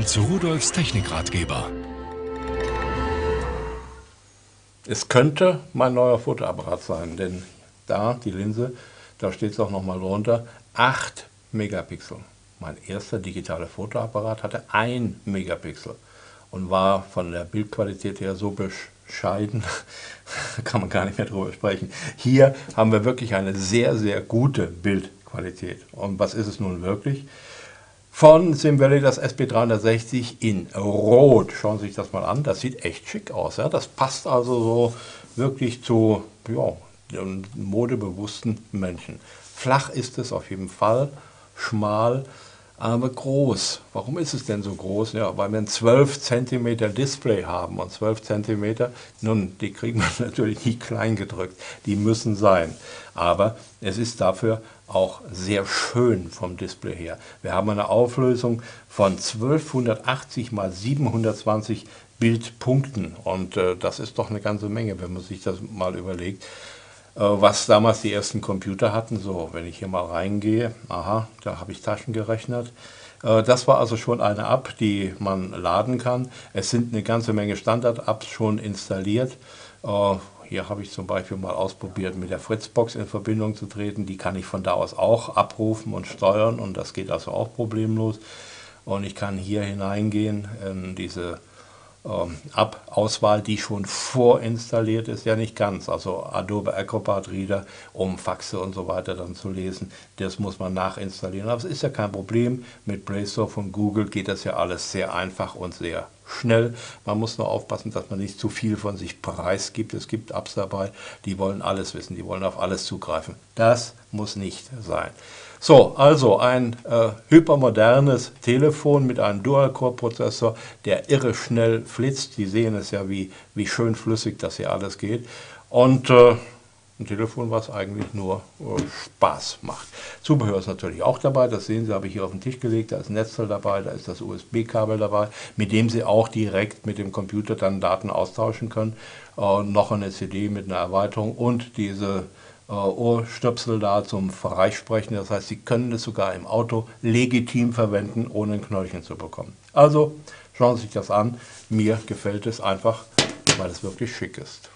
Willkommen zu Rudolfs Technikratgeber. Es könnte mein neuer Fotoapparat sein, denn da, die Linse, da steht es auch nochmal drunter, 8 Megapixel. Mein erster digitaler Fotoapparat hatte 1 Megapixel und war von der Bildqualität her so bescheiden, kann man gar nicht mehr drüber sprechen. Hier haben wir wirklich eine sehr, sehr gute Bildqualität. Und was ist es nun wirklich? Von SimValley das SB360 in Rot. Schauen Sie sich das mal an, das sieht echt schick aus. Ja? Das passt also so wirklich zu ja, modebewussten Menschen. Flach ist es auf jeden Fall, schmal, aber groß. Warum ist es denn so groß? Ja, weil wir ein 12 cm Display haben und 12 cm, nun, die kriegen wir natürlich nicht klein gedrückt, die müssen sein. Aber es ist dafür auch sehr schön vom Display her. Wir haben eine Auflösung von 1280 mal 720 Bildpunkten und äh, das ist doch eine ganze Menge, wenn man sich das mal überlegt. Äh, was damals die ersten Computer hatten. So, wenn ich hier mal reingehe, aha, da habe ich Taschen gerechnet. Äh, das war also schon eine App, die man laden kann. Es sind eine ganze Menge Standard-Apps schon installiert. Hier habe ich zum Beispiel mal ausprobiert, mit der Fritzbox in Verbindung zu treten. Die kann ich von da aus auch abrufen und steuern und das geht also auch problemlos. Und ich kann hier hineingehen in diese ähm, Ab-Auswahl, die schon vorinstalliert ist, ja nicht ganz. Also Adobe Acrobat Reader, um Faxe und so weiter dann zu lesen, das muss man nachinstallieren. Aber es ist ja kein Problem. Mit Play Store von Google geht das ja alles sehr einfach und sehr schnell. Man muss nur aufpassen, dass man nicht zu viel von sich preisgibt. Es gibt Apps dabei, die wollen alles wissen, die wollen auf alles zugreifen. Das muss nicht sein. So, also ein äh, hypermodernes Telefon mit einem Dual-Core-Prozessor, der irre schnell flitzt. Sie sehen es ja, wie, wie schön flüssig das hier alles geht. Und äh, ein Telefon, was eigentlich nur äh, Spaß macht. Zubehör ist natürlich auch dabei, das sehen Sie, habe ich hier auf den Tisch gelegt, da ist ein Netzteil dabei, da ist das USB-Kabel dabei, mit dem Sie auch direkt mit dem Computer dann Daten austauschen können. Äh, noch eine CD mit einer Erweiterung und diese äh, Ohrstöpsel da zum Freisprechen. Das heißt, Sie können es sogar im Auto legitim verwenden, ohne ein Knöllchen zu bekommen. Also schauen Sie sich das an. Mir gefällt es einfach, weil es wirklich schick ist.